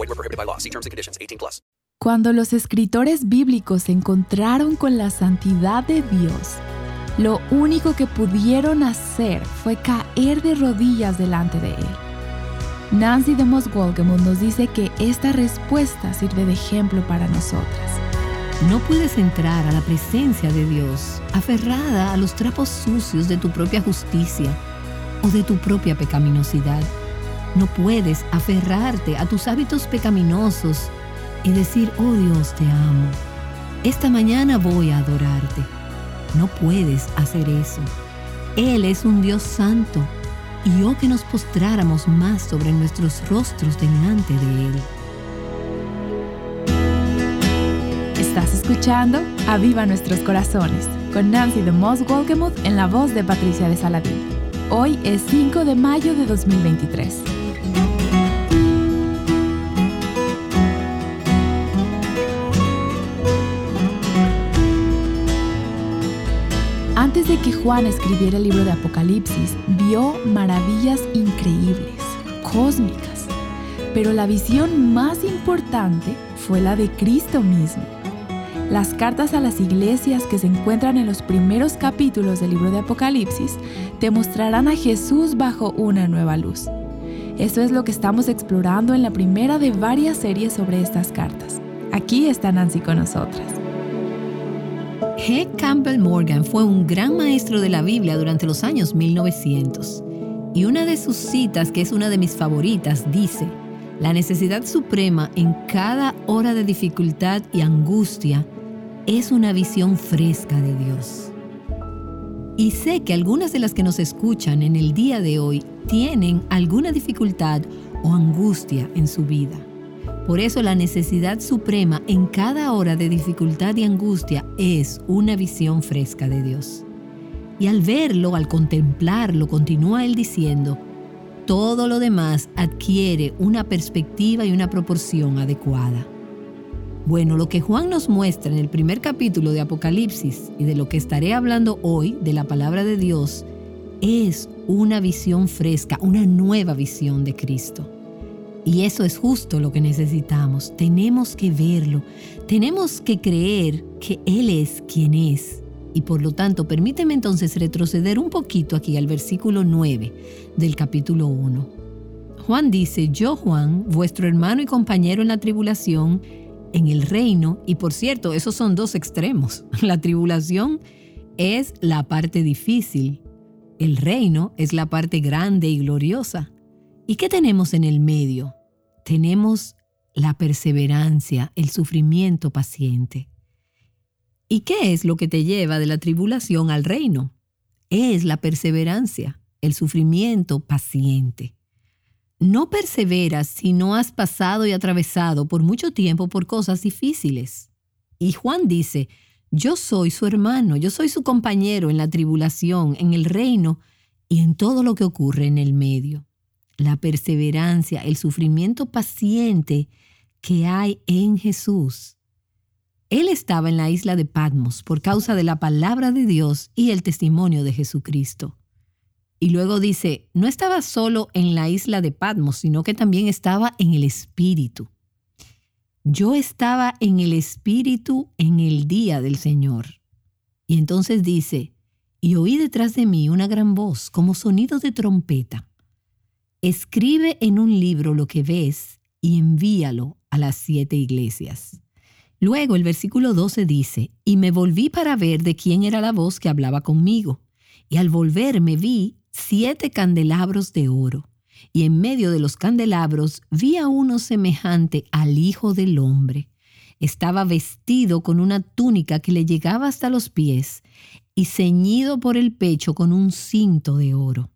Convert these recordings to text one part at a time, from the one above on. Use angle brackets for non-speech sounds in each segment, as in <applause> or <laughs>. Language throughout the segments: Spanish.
Void were prohibited by law. See terms and conditions. 18 plus. Cuando los escritores bíblicos se encontraron con la santidad de Dios, lo único que pudieron hacer fue caer de rodillas delante de Él. Nancy de Moss nos dice que esta respuesta sirve de ejemplo para nosotras. No puedes entrar a la presencia de Dios aferrada a los trapos sucios de tu propia justicia o de tu propia pecaminosidad. No puedes aferrarte a tus hábitos pecaminosos y decir, oh Dios, te amo. Esta mañana voy a adorarte. No puedes hacer eso. Él es un Dios santo y yo que nos postráramos más sobre nuestros rostros delante de Él. Estás escuchando Aviva Nuestros Corazones con Nancy de Moss Wolkemuth en la voz de Patricia de Saladín. Hoy es 5 de mayo de 2023. Juan escribiera el libro de Apocalipsis, vio maravillas increíbles, cósmicas, pero la visión más importante fue la de Cristo mismo. Las cartas a las iglesias que se encuentran en los primeros capítulos del libro de Apocalipsis te mostrarán a Jesús bajo una nueva luz. Eso es lo que estamos explorando en la primera de varias series sobre estas cartas. Aquí está Nancy con nosotras. G. Campbell Morgan fue un gran maestro de la Biblia durante los años 1900 y una de sus citas, que es una de mis favoritas, dice, la necesidad suprema en cada hora de dificultad y angustia es una visión fresca de Dios. Y sé que algunas de las que nos escuchan en el día de hoy tienen alguna dificultad o angustia en su vida. Por eso la necesidad suprema en cada hora de dificultad y angustia es una visión fresca de Dios. Y al verlo, al contemplarlo, continúa él diciendo, todo lo demás adquiere una perspectiva y una proporción adecuada. Bueno, lo que Juan nos muestra en el primer capítulo de Apocalipsis y de lo que estaré hablando hoy de la palabra de Dios es una visión fresca, una nueva visión de Cristo. Y eso es justo lo que necesitamos. Tenemos que verlo. Tenemos que creer que Él es quien es. Y por lo tanto, permíteme entonces retroceder un poquito aquí al versículo 9 del capítulo 1. Juan dice, yo Juan, vuestro hermano y compañero en la tribulación, en el reino, y por cierto, esos son dos extremos. <laughs> La tribulación es la parte difícil, el reino es la parte grande y gloriosa. ¿Y qué tenemos en el medio? Tenemos la perseverancia, el sufrimiento paciente. ¿Y qué es lo que te lleva de la tribulación al reino? Es la perseverancia, el sufrimiento paciente. No perseveras si no has pasado y atravesado por mucho tiempo por cosas difíciles. Y Juan dice, yo soy su hermano, yo soy su compañero en la tribulación, en el reino y en todo lo que ocurre en el medio. La perseverancia, el sufrimiento paciente que hay en Jesús. Él estaba en la isla de Patmos por causa de la palabra de Dios y el testimonio de Jesucristo. Y luego dice, no estaba solo en la isla de Patmos, sino que también estaba en el Espíritu. Yo estaba en el Espíritu en el día del Señor. Y entonces dice, y oí detrás de mí una gran voz como sonido de trompeta. Escribe en un libro lo que ves y envíalo a las siete iglesias. Luego el versículo 12 dice, y me volví para ver de quién era la voz que hablaba conmigo. Y al volverme vi siete candelabros de oro, y en medio de los candelabros vi a uno semejante al Hijo del Hombre. Estaba vestido con una túnica que le llegaba hasta los pies, y ceñido por el pecho con un cinto de oro.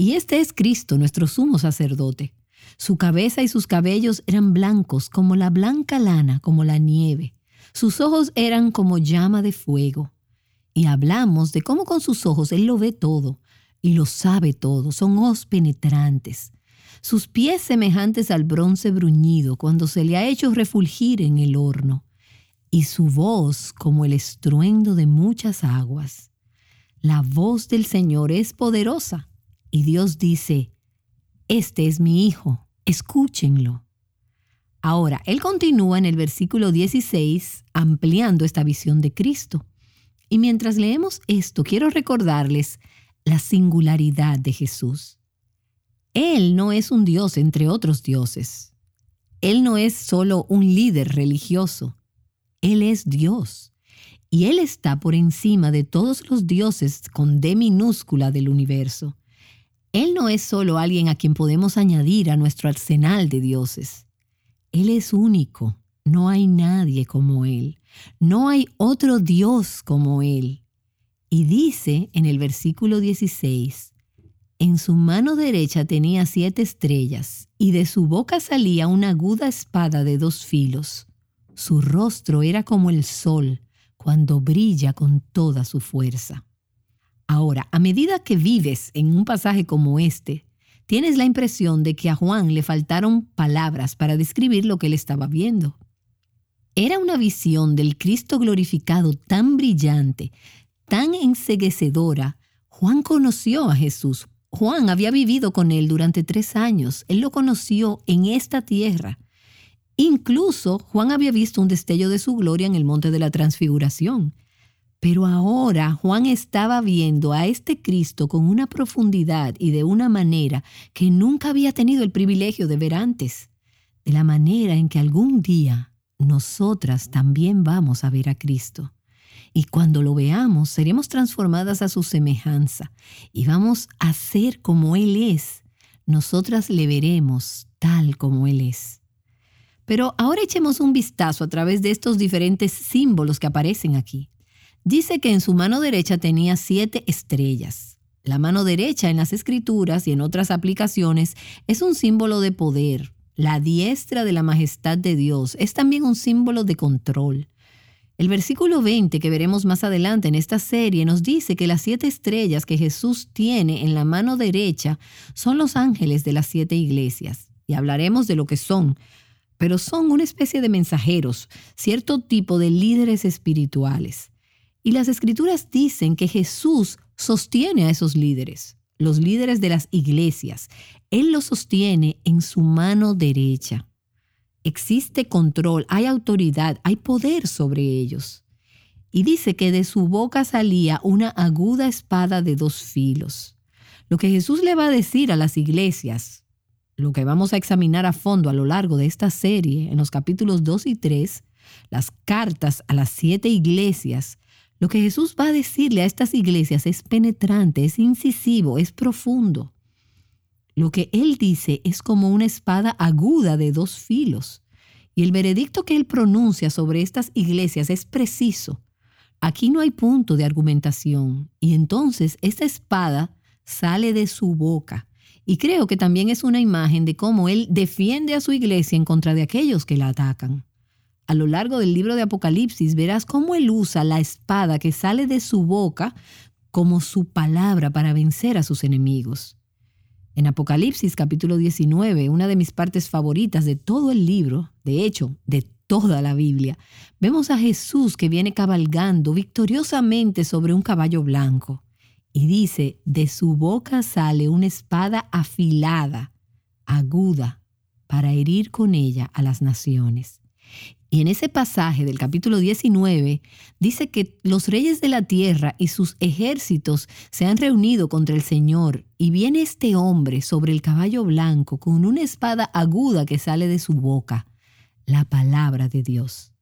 Y este es Cristo, nuestro sumo sacerdote su cabeza y sus cabellos eran blancos como la blanca lana, como la nieve. Sus ojos eran como llama de fuego. Y hablamos de cómo con sus ojos Él lo ve todo y lo sabe todo. Son ojos penetrantes. Sus pies semejantes al bronce bruñido cuando se le ha hecho refulgir en el horno. Y su voz como el estruendo de muchas aguas. La voz del Señor es poderosa. Y Dios dice, este es mi Hijo, escúchenlo. Ahora, él continúa en el versículo 16 ampliando esta visión de Cristo. Y mientras leemos esto, quiero recordarles la singularidad de Jesús. Él no es un Dios entre otros dioses. Él no es solo un líder religioso. Él es Dios. Y Él está por encima de todos los dioses con D minúscula del universo. Él no es solo alguien a quien podemos añadir a nuestro arsenal de dioses. Él es único. No hay nadie como Él. No hay otro Dios como Él. Y dice en el versículo 16, en su mano derecha tenía siete estrellas, y de su boca salía una aguda espada de dos filos. Su rostro era como el sol cuando brilla con toda su fuerza. Ahora, a medida que vives en un pasaje como este, tienes la impresión de que a Juan le faltaron palabras para describir lo que él estaba viendo. Era una visión del Cristo glorificado tan brillante, tan enseguecedora. Juan conoció a Jesús. Juan había vivido con él durante tres años. Él lo conoció en esta tierra. Incluso Juan había visto un destello de su gloria en el monte de la transfiguración. Pero ahora Juan estaba viendo a este Cristo con una profundidad y de una manera que nunca había tenido el privilegio de ver antes, de la manera en que algún día nosotras también vamos a ver a Cristo. Y cuando lo veamos, seremos transformadas a su semejanza y vamos a ser como Él es. Nosotras le veremos tal como Él es. Pero ahora echemos un vistazo a través de estos diferentes símbolos que aparecen aquí. Dice que en su mano derecha tenía siete estrellas. La mano derecha en las escrituras y en otras aplicaciones es un símbolo de poder. La diestra de la majestad de Dios es también un símbolo de control. El versículo 20 que veremos más adelante en esta serie nos dice que las siete estrellas que Jesús tiene en la mano derecha son los ángeles de las siete iglesias. Y hablaremos de lo que son, pero son una especie de mensajeros, cierto tipo de líderes espirituales. Y las escrituras dicen que Jesús sostiene a esos líderes, los líderes de las iglesias. Él los sostiene en su mano derecha. Existe control, hay autoridad, hay poder sobre ellos. Y dice que de su boca salía una aguda espada de dos filos. Lo que Jesús le va a decir a las iglesias, lo que vamos a examinar a fondo a lo largo de esta serie, en los capítulos 2 y 3, las cartas a las siete iglesias, lo que Jesús va a decirle a estas iglesias es penetrante, es incisivo, es profundo. Lo que Él dice es como una espada aguda de dos filos. Y el veredicto que Él pronuncia sobre estas iglesias es preciso. Aquí no hay punto de argumentación. Y entonces esta espada sale de su boca. Y creo que también es una imagen de cómo Él defiende a su iglesia en contra de aquellos que la atacan a lo largo del libro de Apocalipsis verás cómo él usa la espada que sale de su boca como su palabra para vencer a sus enemigos. En Apocalipsis capítulo 19, una de mis partes favoritas de todo el libro, de hecho, de toda la Biblia, vemos a Jesús que viene cabalgando victoriosamente sobre un caballo blanco. Y dice, de su boca sale una espada afilada, aguda, para herir con ella a las naciones Y en ese pasaje del capítulo 19 dice que los reyes de la tierra y sus ejércitos se han reunido contra el Señor y viene este hombre sobre el caballo blanco con una espada aguda que sale de su boca, la palabra de Dios.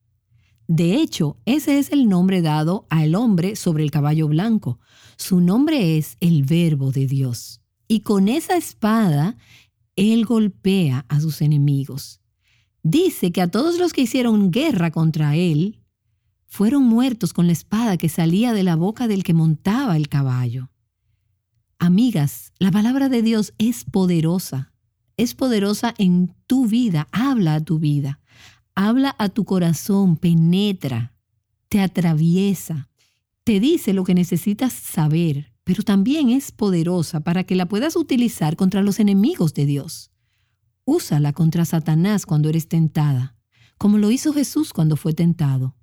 De hecho, ese es el nombre dado al hombre sobre el caballo blanco. Su nombre es el verbo de Dios. Y con esa espada, él golpea a sus enemigos dice que a todos los que hicieron guerra contra él fueron muertos con la espada que salía de la boca del que montaba el caballo. Amigas, la palabra de Dios es poderosa. Es poderosa en tu vida. Habla a tu vida. Habla a tu corazón, penetra, te atraviesa, te dice lo que necesitas saber, pero también es poderosa para que la puedas utilizar contra los enemigos de Dios. Úsala contra Satanás cuando eres tentada, como lo hizo Jesús cuando fue tentado.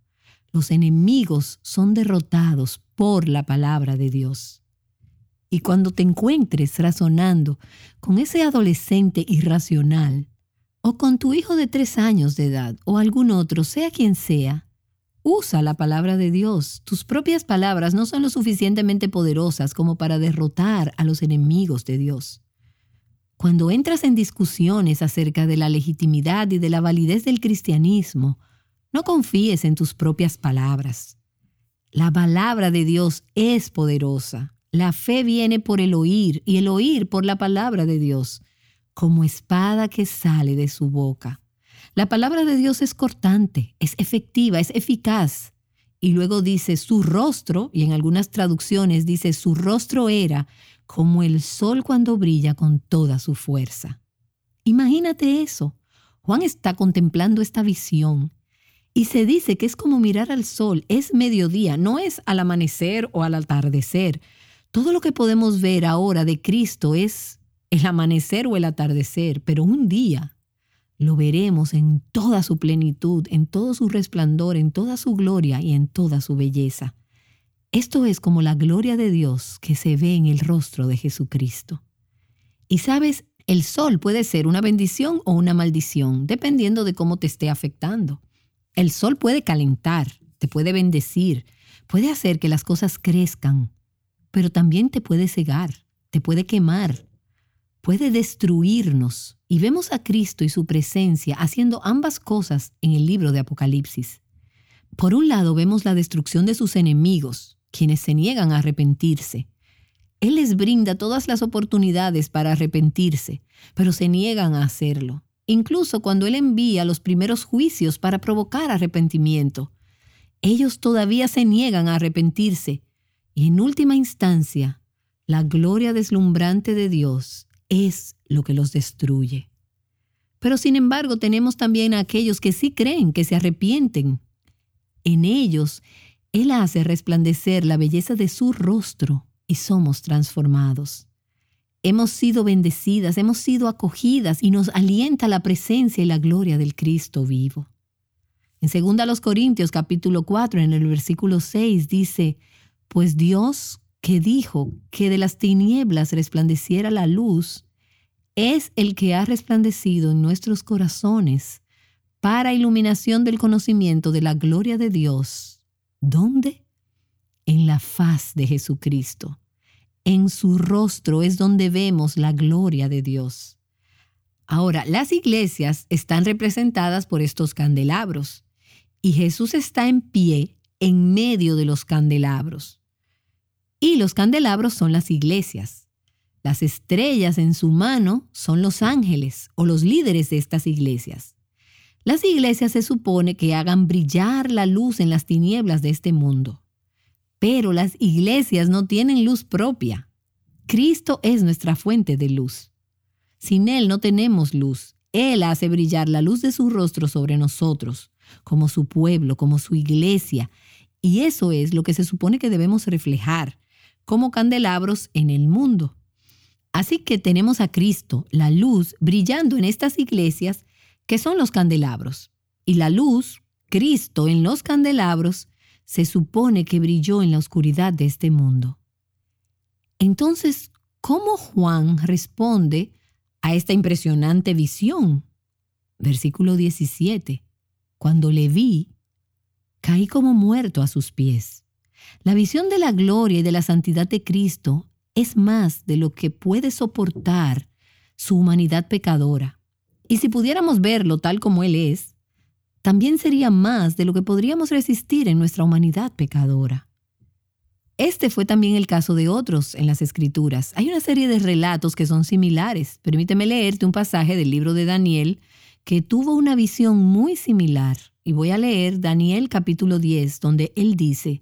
Los enemigos son derrotados por la palabra de Dios. Y cuando te encuentres razonando con ese adolescente irracional, o con tu hijo de tres años de edad, o algún otro, sea quien sea, usa la palabra de Dios. Tus propias palabras no son lo suficientemente poderosas como para derrotar a los enemigos de Dios. Cuando entras en discusiones acerca de la legitimidad y de la validez del cristianismo, no confíes en tus propias palabras. La palabra de Dios es poderosa. La fe viene por el oír y el oír por la palabra de Dios, como espada que sale de su boca. La palabra de Dios es cortante, es efectiva, es eficaz. Y luego dice su rostro, y en algunas traducciones dice su rostro era como el sol cuando brilla con toda su fuerza. Imagínate eso. Juan está contemplando esta visión y se dice que es como mirar al sol, es mediodía, no es al amanecer o al atardecer. Todo lo que podemos ver ahora de Cristo es el amanecer o el atardecer, pero un día lo veremos en toda su plenitud, en todo su resplandor, en toda su gloria y en toda su belleza. Esto es como la gloria de Dios que se ve en el rostro de Jesucristo. Y sabes, el sol puede ser una bendición o una maldición, dependiendo de cómo te esté afectando. El sol puede calentar, te puede bendecir, puede hacer que las cosas crezcan, pero también te puede cegar, te puede quemar, puede destruirnos. Y vemos a Cristo y su presencia haciendo ambas cosas en el libro de Apocalipsis. Por un lado vemos la destrucción de sus enemigos, quienes se niegan a arrepentirse. Él les brinda todas las oportunidades para arrepentirse, pero se niegan a hacerlo, incluso cuando Él envía los primeros juicios para provocar arrepentimiento. Ellos todavía se niegan a arrepentirse y en última instancia, la gloria deslumbrante de Dios es lo que los destruye. Pero sin embargo tenemos también a aquellos que sí creen, que se arrepienten. En ellos él hace resplandecer la belleza de su rostro y somos transformados. Hemos sido bendecidas, hemos sido acogidas y nos alienta la presencia y la gloria del Cristo vivo. En 2 Corintios capítulo 4 en el versículo 6 dice, pues Dios que dijo que de las tinieblas resplandeciera la luz, es el que ha resplandecido en nuestros corazones para iluminación del conocimiento de la gloria de Dios ¿Dónde? En la faz de Jesucristo. En su rostro es donde vemos la gloria de Dios. Ahora, las iglesias están representadas por estos candelabros y Jesús está en pie en medio de los candelabros. Y los candelabros son las iglesias. Las estrellas en su mano son los ángeles o los líderes de estas iglesias. Las iglesias se supone que hagan brillar la luz en las tinieblas de este mundo. Pero las iglesias no tienen luz propia. Cristo es nuestra fuente de luz. Sin Él no tenemos luz. Él hace brillar la luz de su rostro sobre nosotros, como su pueblo, como su iglesia. Y eso es lo que se supone que debemos reflejar, como candelabros en el mundo. Así que tenemos a Cristo, la luz, brillando en estas iglesias que son los candelabros. Y la luz, Cristo en los candelabros, se supone que brilló en la oscuridad de este mundo. Entonces, ¿cómo Juan responde a esta impresionante visión? Versículo 17. Cuando le vi, caí como muerto a sus pies. La visión de la gloria y de la santidad de Cristo es más de lo que puede soportar su humanidad pecadora. Y si pudiéramos verlo tal como Él es, también sería más de lo que podríamos resistir en nuestra humanidad pecadora. Este fue también el caso de otros en las Escrituras. Hay una serie de relatos que son similares. Permíteme leerte un pasaje del libro de Daniel que tuvo una visión muy similar. Y voy a leer Daniel capítulo 10, donde él dice,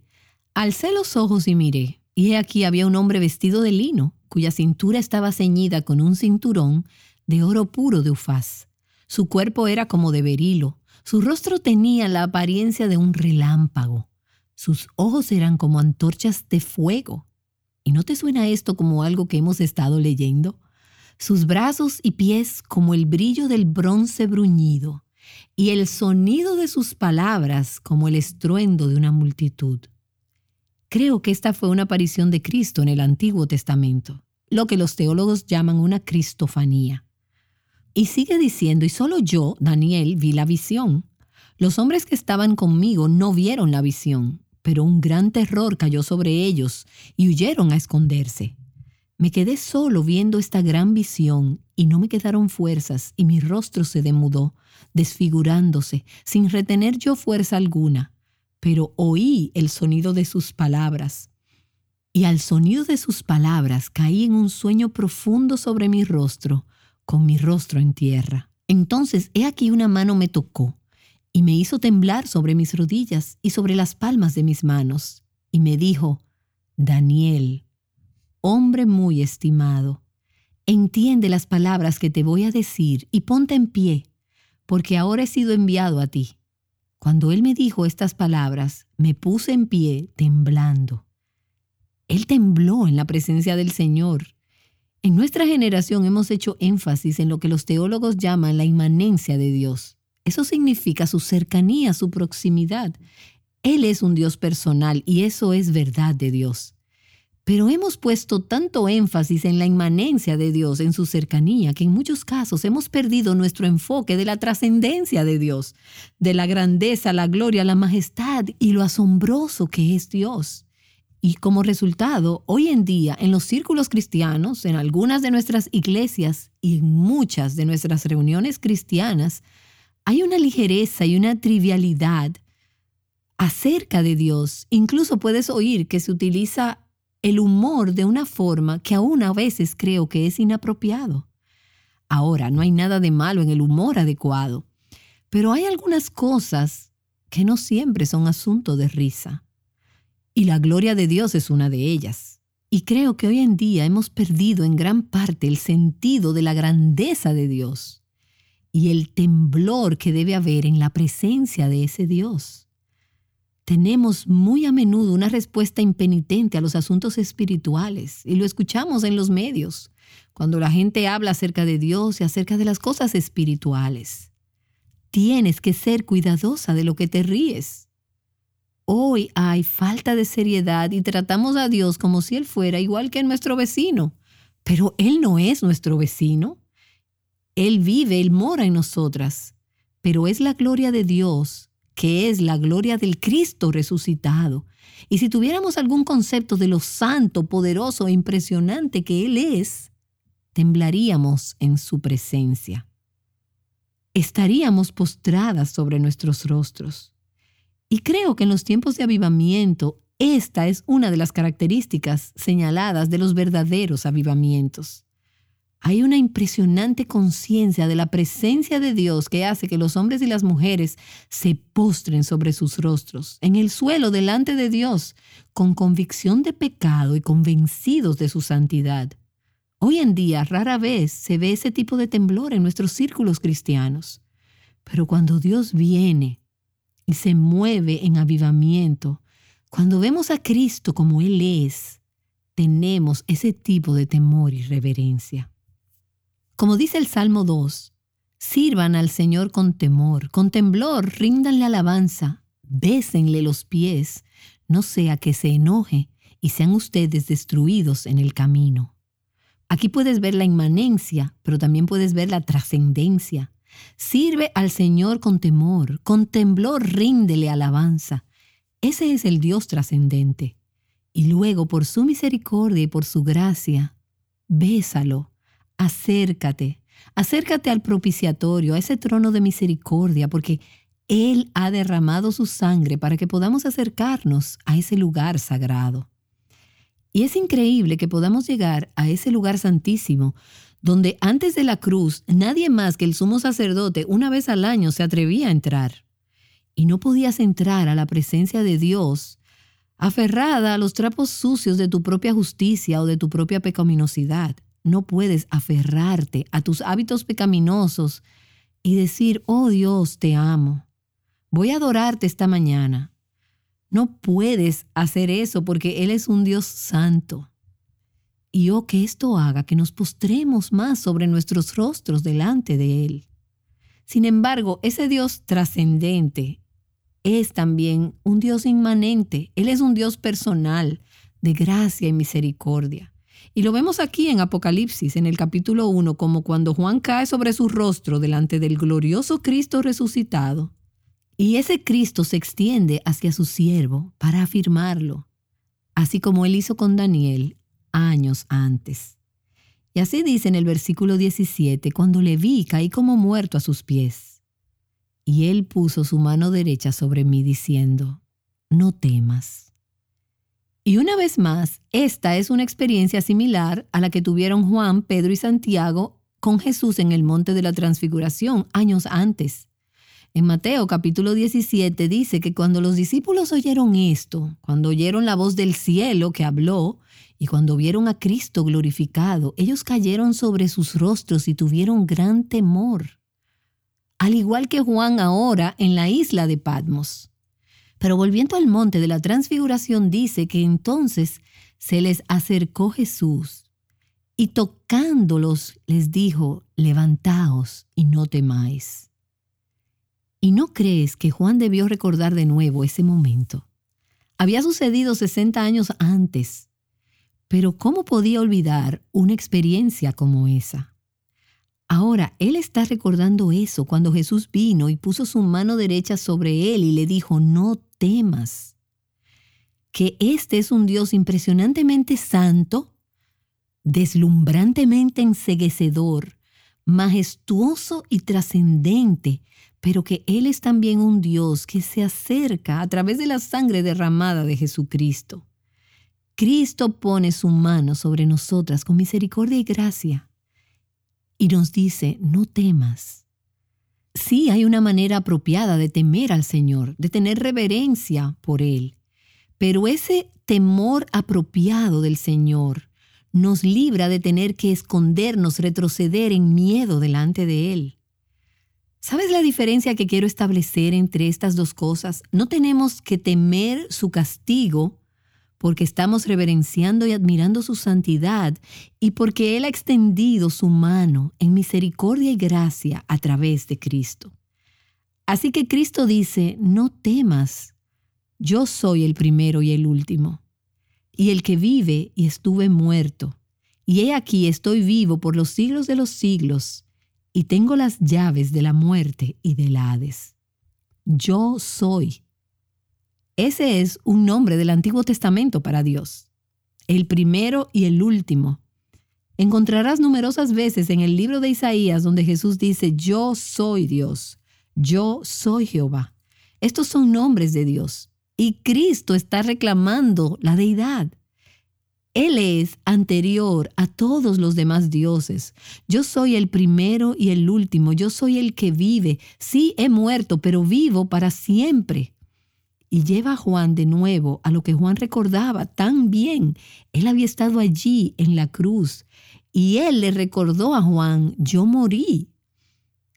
Alcé los ojos y miré, y he aquí había un hombre vestido de lino, cuya cintura estaba ceñida con un cinturón de oro puro de ufaz. Su cuerpo era como de berilo, su rostro tenía la apariencia de un relámpago sus ojos eran como antorchas de fuego. ¿Y no te suena esto como algo que hemos estado leyendo? Sus brazos y pies como el brillo del bronce bruñido, y el sonido de sus palabras como el estruendo de una multitud. Creo que esta fue una aparición de Cristo en el Antiguo Testamento, lo que los teólogos llaman una cristofanía. Y sigue diciendo, y solo yo, Daniel, vi la visión. Los hombres que estaban conmigo no vieron la visión, pero un gran terror cayó sobre ellos y huyeron a esconderse. Me quedé solo viendo esta gran visión y no me quedaron fuerzas y mi rostro se demudó, desfigurándose, sin retener yo fuerza alguna, pero oí el sonido de sus palabras. Y al sonido de sus palabras caí en un sueño profundo sobre mi rostro, con mi rostro en tierra. Entonces he aquí una mano me tocó y me hizo temblar sobre mis rodillas y sobre las palmas de mis manos, y me dijo, Daniel, hombre muy estimado, entiende las palabras que te voy a decir y ponte en pie, porque ahora he sido enviado a ti. Cuando él me dijo estas palabras, me puse en pie temblando. Él tembló en la presencia del Señor. En nuestra generación hemos hecho énfasis en lo que los teólogos llaman la inmanencia de Dios. Eso significa su cercanía, su proximidad. Él es un Dios personal y eso es verdad de Dios. Pero hemos puesto tanto énfasis en la inmanencia de Dios, en su cercanía, que en muchos casos hemos perdido nuestro enfoque de la trascendencia de Dios, de la grandeza, la gloria, la majestad y lo asombroso que es Dios. Y como resultado, hoy en día, en los círculos cristianos, en algunas de nuestras iglesias y en muchas de nuestras reuniones cristianas, hay una ligereza y una trivialidad acerca de Dios. Incluso puedes oír que se utiliza el humor de una forma que aún a veces creo que es inapropiado. Ahora, no hay nada de malo en el humor adecuado, pero hay algunas cosas que no siempre son asunto de risa. Y la gloria de Dios es una de ellas. Y creo que hoy en día hemos perdido en gran parte el sentido de la grandeza de Dios y el temblor que debe haber en la presencia de ese Dios. Tenemos muy a menudo una respuesta impenitente a los asuntos espirituales y lo escuchamos en los medios, cuando la gente habla acerca de Dios y acerca de las cosas espirituales. Tienes que ser cuidadosa de lo que te ríes. Hoy hay falta de seriedad y tratamos a Dios como si Él fuera igual que nuestro vecino, pero Él no es nuestro vecino. Él vive, Él mora en nosotras, pero es la gloria de Dios, que es la gloria del Cristo resucitado. Y si tuviéramos algún concepto de lo santo, poderoso e impresionante que Él es, temblaríamos en su presencia. Estaríamos postradas sobre nuestros rostros. Y creo que en los tiempos de avivamiento, esta es una de las características señaladas de los verdaderos avivamientos. Hay una impresionante conciencia de la presencia de Dios que hace que los hombres y las mujeres se postren sobre sus rostros, en el suelo delante de Dios, con convicción de pecado y convencidos de su santidad. Hoy en día rara vez se ve ese tipo de temblor en nuestros círculos cristianos, pero cuando Dios viene y se mueve en avivamiento, cuando vemos a Cristo como Él es, tenemos ese tipo de temor y reverencia. Como dice el Salmo 2, sirvan al Señor con temor, con temblor, ríndanle alabanza, bésenle los pies, no sea que se enoje y sean ustedes destruidos en el camino. Aquí puedes ver la inmanencia, pero también puedes ver la trascendencia. Sirve al Señor con temor, con temblor ríndele alabanza. Ese es el Dios trascendente. Y luego, por su misericordia y por su gracia, bésalo, acércate, acércate al propiciatorio, a ese trono de misericordia, porque Él ha derramado su sangre para que podamos acercarnos a ese lugar sagrado. Y es increíble que podamos llegar a ese lugar santísimo, donde antes de la cruz nadie más que el sumo sacerdote una vez al año se atrevía a entrar. Y no podías entrar a la presencia de Dios aferrada a los trapos sucios de tu propia justicia o de tu propia pecaminosidad. No puedes aferrarte a tus hábitos pecaminosos y decir, oh Dios, te amo. Voy a adorarte esta mañana. No puedes hacer eso porque Él es un Dios santo. Y oh, que esto haga que nos postremos más sobre nuestros rostros delante de Él. Sin embargo, ese Dios trascendente es también un Dios inmanente. Él es un Dios personal, de gracia y misericordia. Y lo vemos aquí en Apocalipsis, en el capítulo 1, como cuando Juan cae sobre su rostro delante del glorioso Cristo resucitado y ese Cristo se extiende hacia su siervo para afirmarlo, así como él hizo con Daniel años antes. Y así dice en el versículo 17, cuando le vi caí como muerto a sus pies. Y él puso su mano derecha sobre mí diciendo, no temas. Y una vez más, esta es una experiencia similar a la que tuvieron Juan, Pedro y Santiago con Jesús en el monte de la transfiguración años antes. En Mateo capítulo 17 dice que cuando los discípulos oyeron esto, cuando oyeron la voz del cielo que habló y cuando vieron a Cristo glorificado, ellos cayeron sobre sus rostros y tuvieron gran temor. Al igual que Juan ahora en la isla de Patmos. Pero volviendo al monte de la transfiguración dice que entonces se les acercó Jesús y tocándolos les dijo, levantaos y no temáis. ¿Y no crees que Juan debió recordar de nuevo ese momento? Había sucedido 60 años antes, pero ¿cómo podía olvidar una experiencia como esa? Ahora, él está recordando eso cuando Jesús vino y puso su mano derecha sobre él y le dijo, no temas, que este es un Dios impresionantemente santo, deslumbrantemente enseguecedor, majestuoso y trascendente, pero que Él es también un Dios que se acerca a través de la sangre derramada de Jesucristo. Cristo pone su mano sobre nosotras con misericordia y gracia y nos dice, no temas. Sí hay una manera apropiada de temer al Señor, de tener reverencia por Él, pero ese temor apropiado del Señor nos libra de tener que escondernos, retroceder en miedo delante de Él. ¿Sabes la diferencia que quiero establecer entre estas dos cosas? No tenemos que temer su castigo porque estamos reverenciando y admirando su santidad y porque Él ha extendido su mano en misericordia y gracia a través de Cristo. Así que Cristo dice, no temas, yo soy el primero y el último, y el que vive y estuve muerto, y he aquí estoy vivo por los siglos de los siglos, y tengo las llaves de la muerte y del Hades. Yo soy. Ese es un nombre del Antiguo Testamento para Dios, el primero y el último. Encontrarás numerosas veces en el libro de Isaías donde Jesús dice, yo soy Dios, yo soy Jehová. Estos son nombres de Dios. Y Cristo está reclamando la deidad. Él es anterior a todos los demás dioses. Yo soy el primero y el último. Yo soy el que vive. Sí, he muerto, pero vivo para siempre. Y lleva a Juan de nuevo a lo que Juan recordaba tan bien. Él había estado allí en la cruz. Y él le recordó a Juan, yo morí.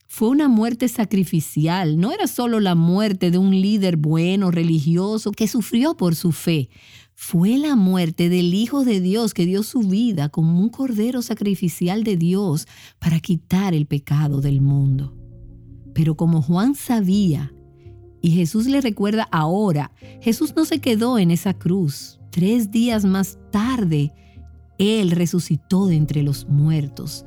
Fue una muerte sacrificial, no era solo la muerte de un líder bueno, religioso, que sufrió por su fe fue la muerte del Hijo de Dios que dio su vida como un cordero sacrificial de Dios para quitar el pecado del mundo. Pero como Juan sabía, y Jesús le recuerda ahora, Jesús no se quedó en esa cruz. Tres días más tarde, Él resucitó de entre los muertos.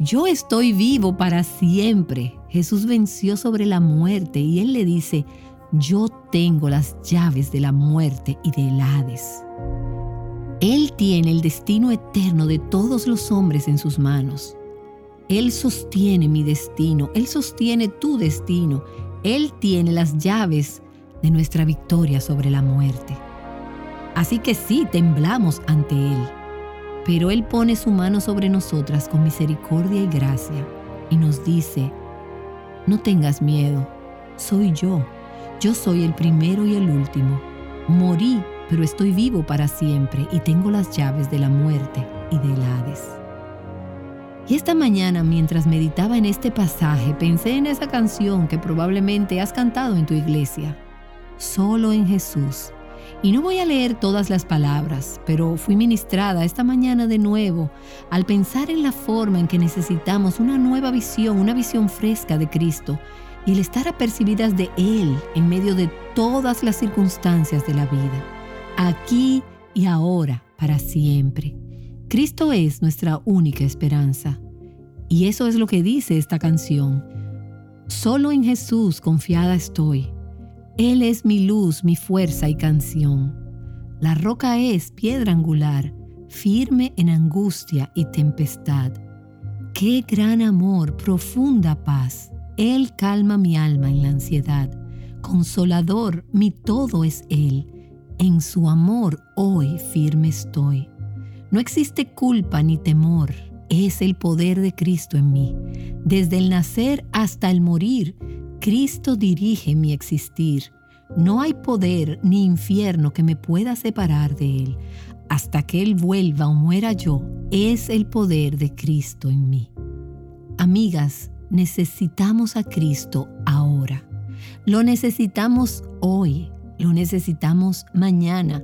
Yo estoy vivo para siempre, Jesús venció sobre la muerte y Él le dice, yo tengo las llaves de la muerte y del Hades. Él tiene el destino eterno de todos los hombres en sus manos. Él sostiene mi destino, Él sostiene tu destino, Él tiene las llaves de nuestra victoria sobre la muerte. Así que sí, temblamos ante Él, pero Él pone su mano sobre nosotras con misericordia y gracia y nos dice, no tengas miedo, soy yo, yo soy el primero y el último. Morí, pero estoy vivo para siempre y tengo las llaves de la muerte y del Hades. Y esta mañana, mientras meditaba en este pasaje, pensé en esa canción que probablemente has cantado en tu iglesia, Solo en Jesús. Y no voy a leer todas las palabras, pero fui ministrada esta mañana de nuevo al pensar en la forma en que necesitamos una nueva visión, una visión fresca de Cristo y el estar apercibidas de Él en medio de todas las circunstancias de la vida, aquí y ahora, para siempre. Cristo es nuestra única esperanza. Y eso es lo que dice esta canción. Solo en Jesús confiada estoy él es mi luz, mi fuerza y canción. La roca es piedra angular, firme en angustia y tempestad. Qué gran amor, profunda paz. Él calma mi alma en la ansiedad. Consolador, mi todo es Él. En su amor hoy firme estoy. No existe culpa ni temor. Es el poder de Cristo en mí. Desde el nacer hasta el morir, Cristo dirige mi existir. No hay poder ni infierno que me pueda separar de Él. Hasta que Él vuelva o muera yo, es el poder de Cristo en mí. Amigas, necesitamos a Cristo ahora. Lo necesitamos hoy, lo necesitamos mañana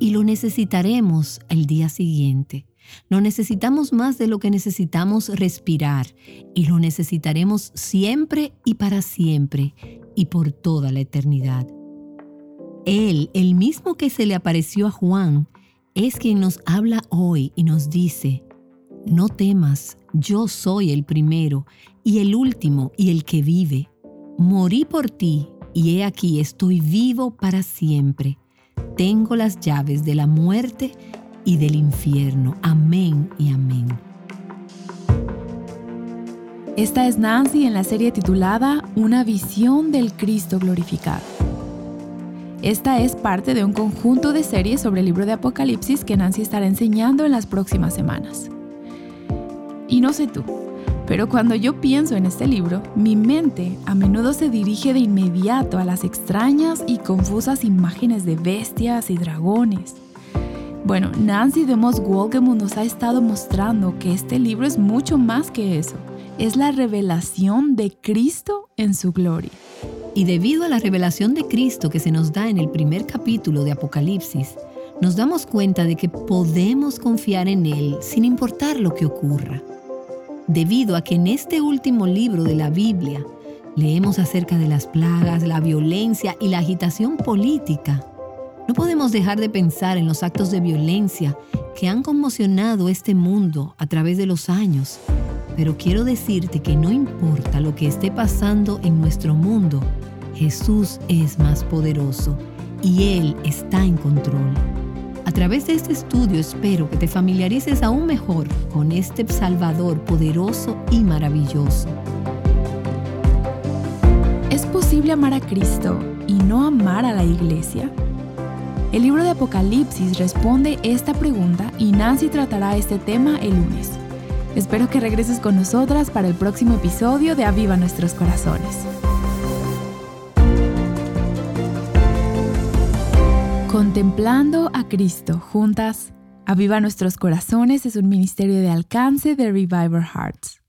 y lo necesitaremos el día siguiente. Lo necesitamos más de lo que necesitamos respirar y lo necesitaremos siempre y para siempre y por toda la eternidad. Él, el mismo que se le apareció a Juan, es quien nos habla hoy y nos dice, no temas, yo soy el primero y el último y el que vive. Morí por ti y he aquí estoy vivo para siempre. Tengo las llaves de la muerte y del infierno. Amén y amén. Esta es Nancy en la serie titulada Una visión del Cristo glorificado. Esta es parte de un conjunto de series sobre el libro de Apocalipsis que Nancy estará enseñando en las próximas semanas. Y no sé tú, pero cuando yo pienso en este libro, mi mente a menudo se dirige de inmediato a las extrañas y confusas imágenes de bestias y dragones bueno, Nancy de Moss nos ha estado mostrando que este libro es mucho más que eso. Es la revelación de Cristo en su gloria. Y debido a la revelación de Cristo que se nos da en el primer capítulo de Apocalipsis, nos damos cuenta de que podemos confiar en Él sin importar lo que ocurra. Debido a que en este último libro de la Biblia leemos acerca de las plagas, la violencia y la agitación política, no podemos dejar de pensar en los actos de violencia que han conmocionado este mundo a través de los años. Pero quiero decirte que no importa lo que esté pasando en nuestro mundo, Jesús es más poderoso y Él está en control. A través de este estudio espero que te familiarices aún mejor con este Salvador poderoso y maravilloso. ¿Es posible amar a Cristo y no amar a la iglesia? El libro de Apocalipsis responde esta pregunta y Nancy tratará este tema el lunes. Espero que regreses con nosotras para el próximo episodio de Aviva Nuestros Corazones. Contemplando a Cristo juntas, Aviva Nuestros Corazones es un ministerio de alcance de Reviver Hearts.